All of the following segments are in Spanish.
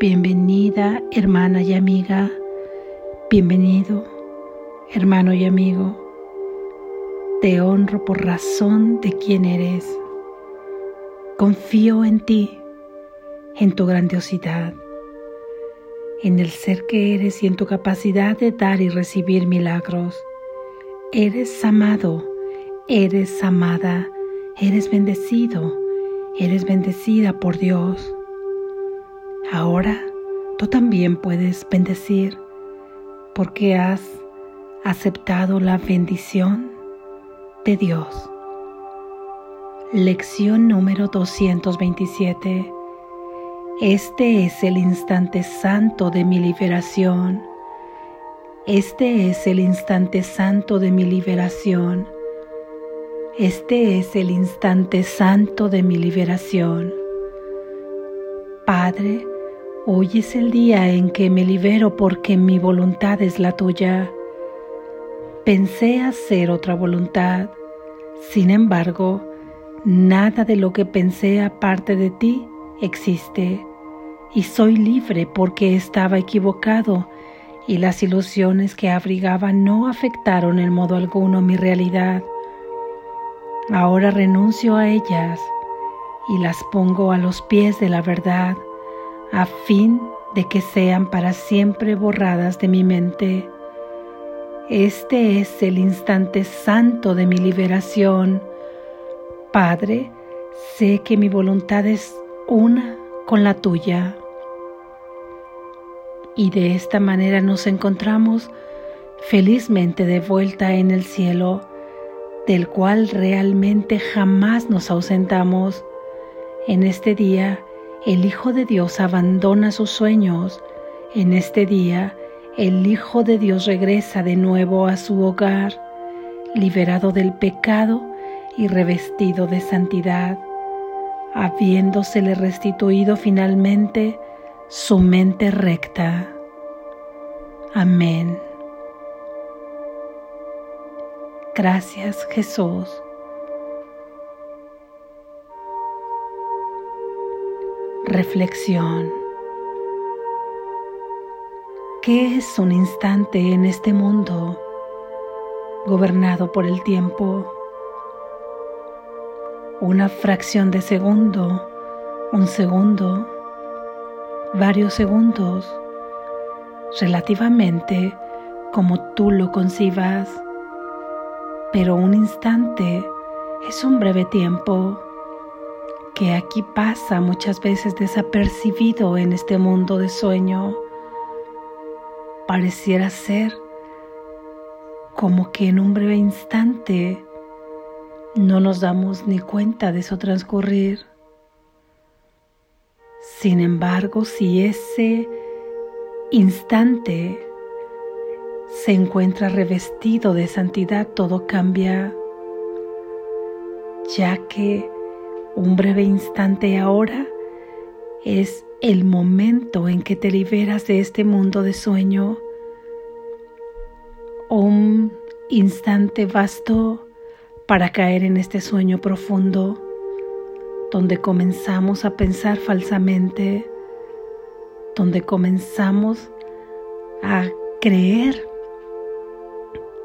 Bienvenida hermana y amiga, bienvenido hermano y amigo. Te honro por razón de quién eres. Confío en ti, en tu grandiosidad, en el ser que eres y en tu capacidad de dar y recibir milagros. Eres amado, eres amada, eres bendecido, eres bendecida por Dios. Ahora tú también puedes bendecir porque has aceptado la bendición de Dios. Lección número 227. Este es el instante santo de mi liberación. Este es el instante santo de mi liberación. Este es el instante santo de mi liberación. Padre, hoy es el día en que me libero porque mi voluntad es la tuya. Pensé hacer otra voluntad, sin embargo, Nada de lo que pensé aparte de ti existe y soy libre porque estaba equivocado y las ilusiones que abrigaba no afectaron en modo alguno mi realidad. Ahora renuncio a ellas y las pongo a los pies de la verdad a fin de que sean para siempre borradas de mi mente. Este es el instante santo de mi liberación Padre, sé que mi voluntad es una con la tuya. Y de esta manera nos encontramos felizmente de vuelta en el cielo, del cual realmente jamás nos ausentamos. En este día, el Hijo de Dios abandona sus sueños. En este día, el Hijo de Dios regresa de nuevo a su hogar, liberado del pecado y revestido de santidad, habiéndosele restituido finalmente su mente recta. Amén. Gracias Jesús. Reflexión. ¿Qué es un instante en este mundo gobernado por el tiempo? una fracción de segundo, un segundo, varios segundos, relativamente como tú lo concibas, pero un instante es un breve tiempo que aquí pasa muchas veces desapercibido en este mundo de sueño. Pareciera ser como que en un breve instante no nos damos ni cuenta de su transcurrir. Sin embargo, si ese instante se encuentra revestido de santidad, todo cambia, ya que un breve instante ahora es el momento en que te liberas de este mundo de sueño. Un instante vasto para caer en este sueño profundo donde comenzamos a pensar falsamente, donde comenzamos a creer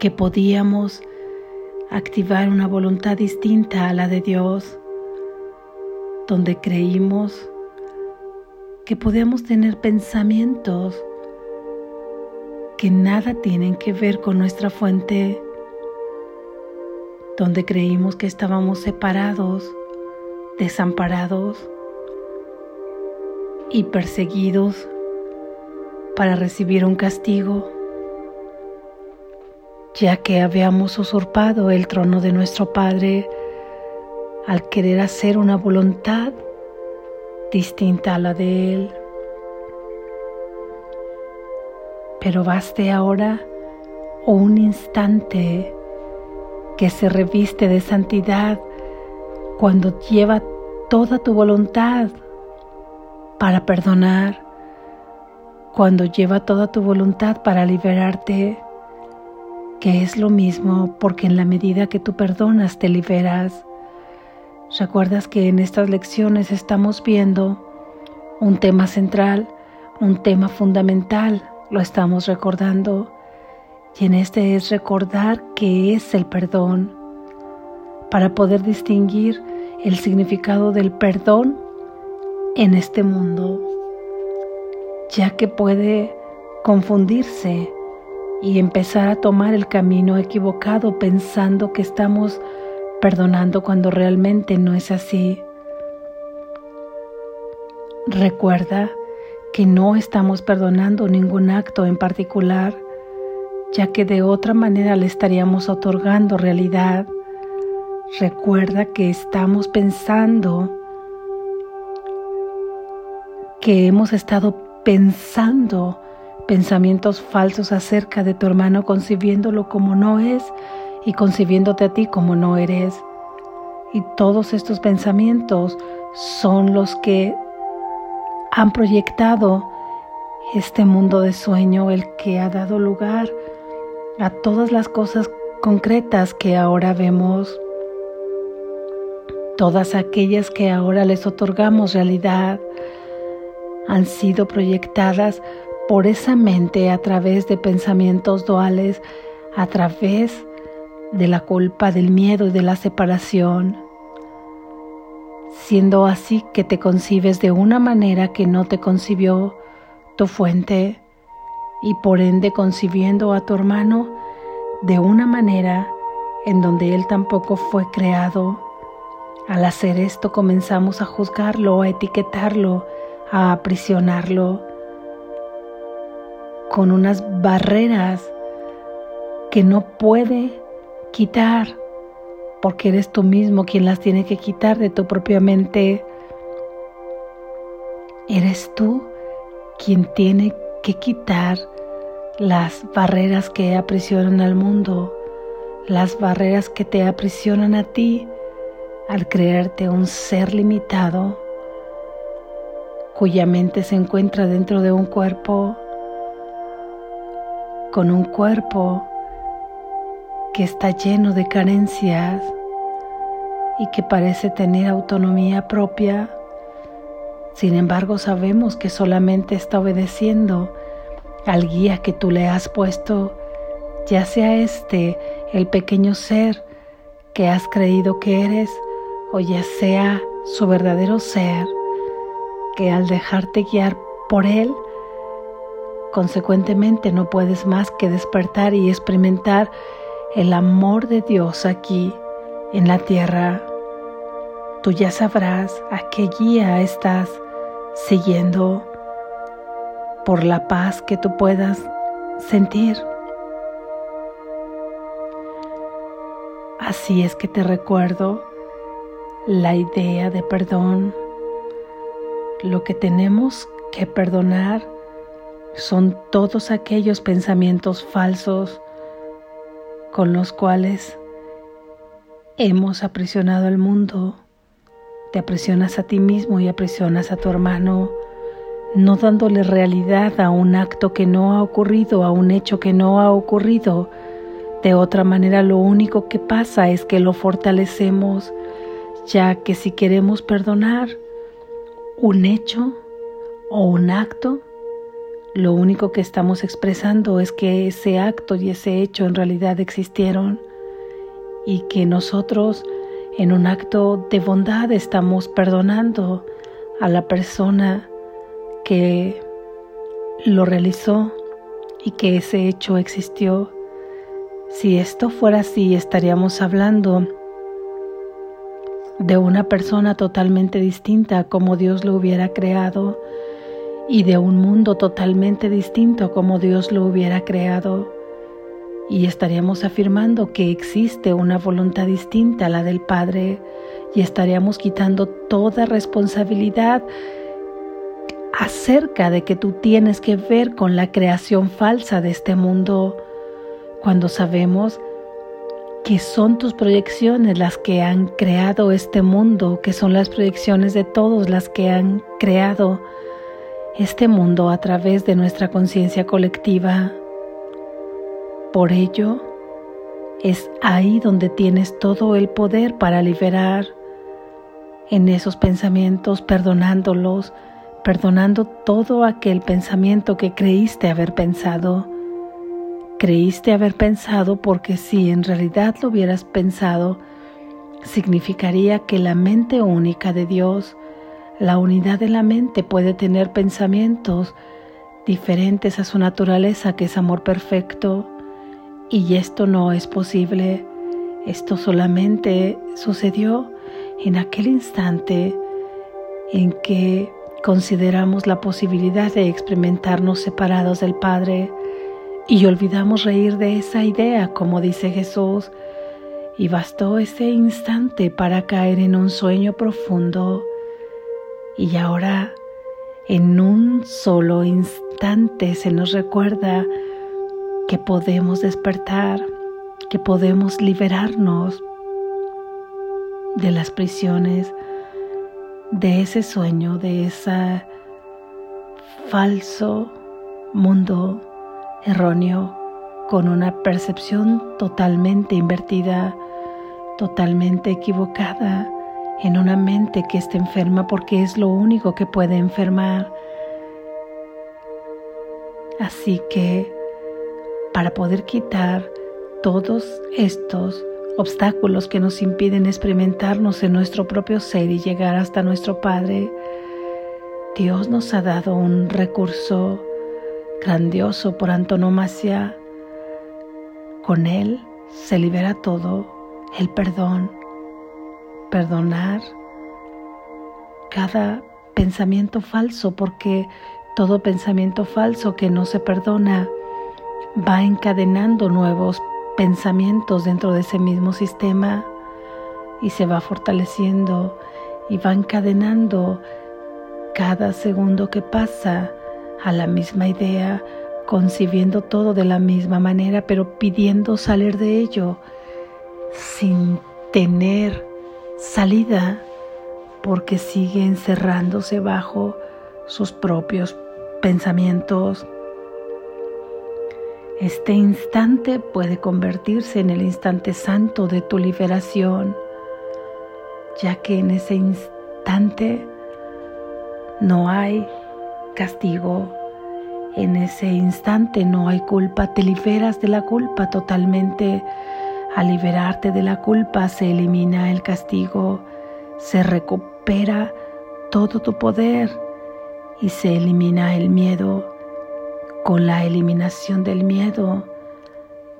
que podíamos activar una voluntad distinta a la de Dios, donde creímos que podemos tener pensamientos que nada tienen que ver con nuestra fuente donde creímos que estábamos separados, desamparados y perseguidos para recibir un castigo, ya que habíamos usurpado el trono de nuestro Padre al querer hacer una voluntad distinta a la de Él. Pero baste ahora un instante que se reviste de santidad cuando lleva toda tu voluntad para perdonar, cuando lleva toda tu voluntad para liberarte, que es lo mismo porque en la medida que tú perdonas te liberas. Recuerdas que en estas lecciones estamos viendo un tema central, un tema fundamental, lo estamos recordando, y en este es recordar qué es el perdón, para poder distinguir el significado del perdón en este mundo, ya que puede confundirse y empezar a tomar el camino equivocado pensando que estamos perdonando cuando realmente no es así. Recuerda que no estamos perdonando ningún acto en particular, ya que de otra manera le estaríamos otorgando realidad. Recuerda que estamos pensando que hemos estado pensando pensamientos falsos acerca de tu hermano, concibiéndolo como no es y concibiéndote a ti como no eres. Y todos estos pensamientos son los que han proyectado este mundo de sueño, el que ha dado lugar a todas las cosas concretas que ahora vemos, todas aquellas que ahora les otorgamos realidad, han sido proyectadas por esa mente a través de pensamientos duales, a través de la culpa, del miedo y de la separación siendo así que te concibes de una manera que no te concibió tu fuente y por ende concibiendo a tu hermano de una manera en donde él tampoco fue creado. Al hacer esto comenzamos a juzgarlo, a etiquetarlo, a aprisionarlo con unas barreras que no puede quitar porque eres tú mismo quien las tiene que quitar de tu propia mente. Eres tú quien tiene que quitar las barreras que aprisionan al mundo, las barreras que te aprisionan a ti al creerte un ser limitado cuya mente se encuentra dentro de un cuerpo, con un cuerpo que está lleno de carencias y que parece tener autonomía propia. Sin embargo, sabemos que solamente está obedeciendo al guía que tú le has puesto, ya sea este el pequeño ser que has creído que eres, o ya sea su verdadero ser, que al dejarte guiar por él, consecuentemente no puedes más que despertar y experimentar el amor de Dios aquí en la tierra. Tú ya sabrás a qué guía estás siguiendo por la paz que tú puedas sentir. Así es que te recuerdo la idea de perdón. Lo que tenemos que perdonar son todos aquellos pensamientos falsos con los cuales hemos aprisionado al mundo. Te aprisionas a ti mismo y aprisionas a tu hermano, no dándole realidad a un acto que no ha ocurrido, a un hecho que no ha ocurrido. De otra manera, lo único que pasa es que lo fortalecemos, ya que si queremos perdonar un hecho o un acto, lo único que estamos expresando es que ese acto y ese hecho en realidad existieron y que nosotros en un acto de bondad estamos perdonando a la persona que lo realizó y que ese hecho existió. Si esto fuera así, estaríamos hablando de una persona totalmente distinta como Dios lo hubiera creado y de un mundo totalmente distinto como Dios lo hubiera creado. Y estaríamos afirmando que existe una voluntad distinta a la del Padre y estaríamos quitando toda responsabilidad acerca de que tú tienes que ver con la creación falsa de este mundo, cuando sabemos que son tus proyecciones las que han creado este mundo, que son las proyecciones de todos las que han creado este mundo a través de nuestra conciencia colectiva. Por ello, es ahí donde tienes todo el poder para liberar en esos pensamientos, perdonándolos, perdonando todo aquel pensamiento que creíste haber pensado. Creíste haber pensado porque si en realidad lo hubieras pensado, significaría que la mente única de Dios, la unidad de la mente puede tener pensamientos diferentes a su naturaleza que es amor perfecto y esto no es posible. Esto solamente sucedió en aquel instante en que consideramos la posibilidad de experimentarnos separados del Padre y olvidamos reír de esa idea, como dice Jesús, y bastó ese instante para caer en un sueño profundo. Y ahora, en un solo instante, se nos recuerda que podemos despertar, que podemos liberarnos de las prisiones, de ese sueño, de ese falso mundo erróneo con una percepción totalmente invertida, totalmente equivocada en una mente que está enferma porque es lo único que puede enfermar. Así que para poder quitar todos estos obstáculos que nos impiden experimentarnos en nuestro propio ser y llegar hasta nuestro Padre, Dios nos ha dado un recurso grandioso por antonomasia. Con Él se libera todo, el perdón, perdonar cada pensamiento falso, porque todo pensamiento falso que no se perdona va encadenando nuevos pensamientos dentro de ese mismo sistema y se va fortaleciendo y va encadenando cada segundo que pasa a la misma idea, concibiendo todo de la misma manera, pero pidiendo salir de ello sin tener salida porque sigue encerrándose bajo sus propios pensamientos, este instante puede convertirse en el instante santo de tu liberación, ya que en ese instante no hay castigo, en ese instante no hay culpa, te liberas de la culpa totalmente. Al liberarte de la culpa se elimina el castigo, se recupera todo tu poder y se elimina el miedo. Con la eliminación del miedo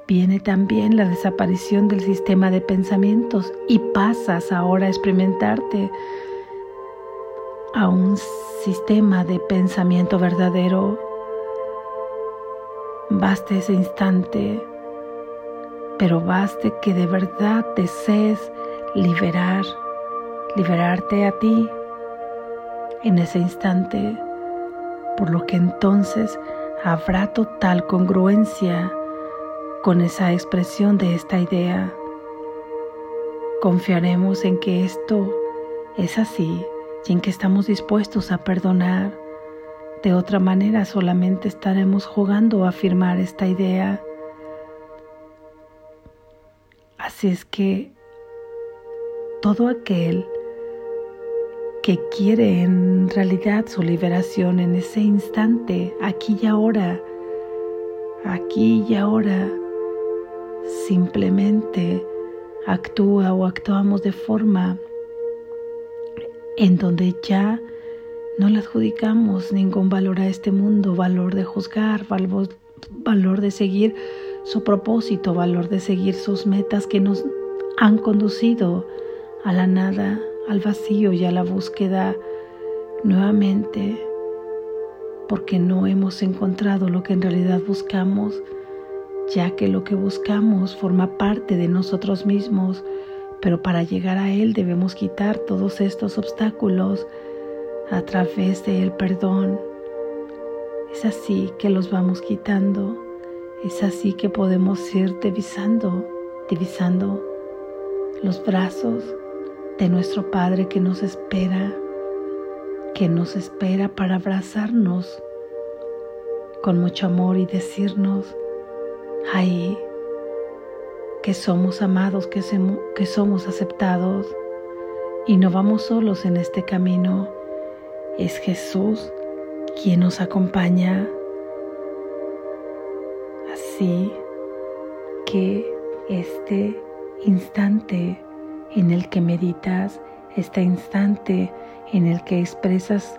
viene también la desaparición del sistema de pensamientos y pasas ahora a experimentarte a un sistema de pensamiento verdadero. Baste ese instante, pero baste que de verdad desees liberar, liberarte a ti en ese instante, por lo que entonces habrá total congruencia con esa expresión de esta idea. Confiaremos en que esto es así y en que estamos dispuestos a perdonar. De otra manera solamente estaremos jugando a afirmar esta idea. Así es que todo aquel que quiere en realidad su liberación en ese instante, aquí y ahora, aquí y ahora, simplemente actúa o actuamos de forma en donde ya no le adjudicamos ningún valor a este mundo, valor de juzgar, valor, de seguir su propósito, valor de seguir sus metas que nos han conducido a la nada, al vacío y a la búsqueda nuevamente porque no hemos encontrado lo que en realidad buscamos, ya que lo que buscamos forma parte de nosotros mismos, pero para llegar a Él debemos quitar todos estos obstáculos a través del perdón. Es así que los vamos quitando, es así que podemos ir divisando, divisando los brazos de nuestro Padre que nos espera, que nos espera para abrazarnos con mucho amor y decirnos ahí que somos amados, que, que somos aceptados y no vamos solos en este camino es Jesús quien nos acompaña. Que este instante en el que meditas, este instante en el que expresas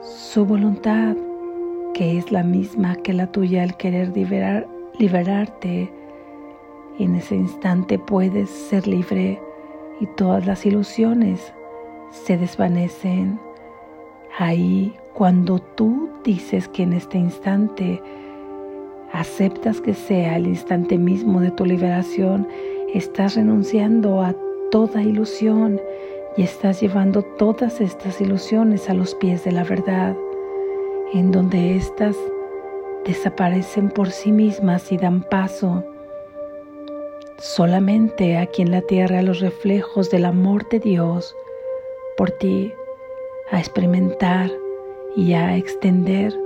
su voluntad, que es la misma que la tuya al querer liberar, liberarte, en ese instante puedes ser libre y todas las ilusiones se desvanecen. Ahí, cuando tú dices que en este instante aceptas que sea el instante mismo de tu liberación, estás renunciando a toda ilusión y estás llevando todas estas ilusiones a los pies de la verdad, en donde éstas desaparecen por sí mismas y dan paso solamente aquí en la tierra los reflejos del amor de Dios por ti, a experimentar y a extender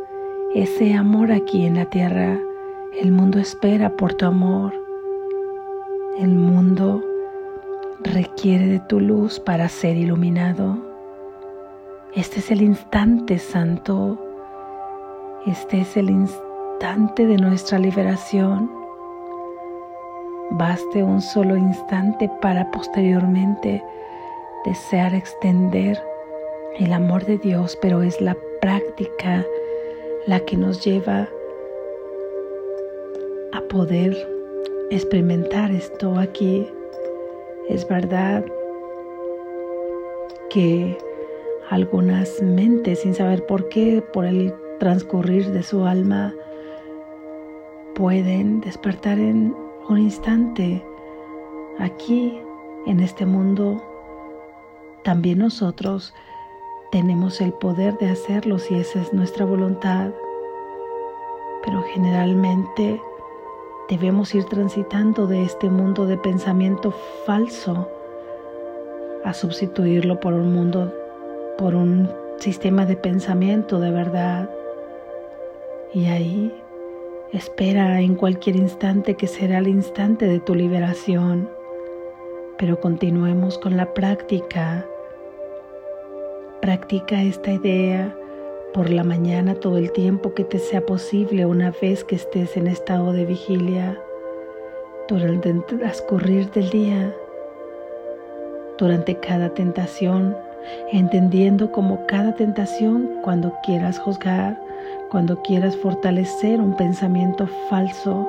ese amor aquí en la tierra. El mundo espera por tu amor. El mundo requiere de tu luz para ser iluminado. Este es el instante santo. Este es el instante de nuestra liberación. Baste un solo instante para posteriormente desear extender el amor de Dios, pero es la práctica la que nos lleva a poder experimentar esto aquí. Es verdad que algunas mentes, sin saber por qué, por el transcurrir de su alma, pueden despertar en un instante aquí, en este mundo. También nosotros tenemos el poder de hacerlo si esa es nuestra voluntad, pero generalmente debemos ir transitando de este mundo de pensamiento falso a sustituirlo por un mundo, por un sistema de pensamiento de verdad. Y ahí espera en cualquier instante que será el instante de tu liberación, pero continuemos con la práctica. Practica esta idea por la mañana todo el tiempo que te sea posible una vez que estés en estado de vigilia, durante el transcurrir del día, durante cada tentación, entendiendo como cada tentación cuando quieras juzgar, cuando quieras fortalecer un pensamiento falso,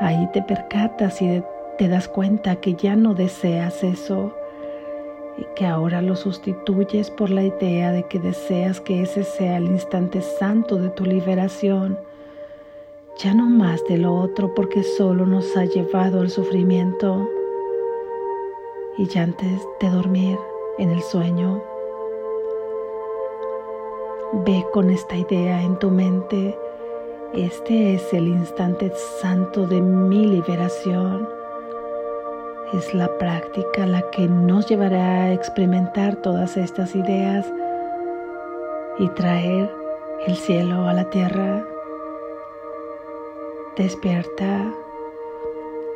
ahí te percatas y te das cuenta que ya no deseas eso y que ahora lo sustituyes por la idea de que deseas que ese sea el instante santo de tu liberación, ya no más de lo otro porque solo nos ha llevado al sufrimiento. Y ya antes de dormir en el sueño, ve con esta idea en tu mente, este es el instante santo de mi liberación es la práctica la que nos llevará a experimentar todas estas ideas y traer el cielo a la tierra. Despierta,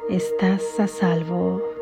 estás a salvo.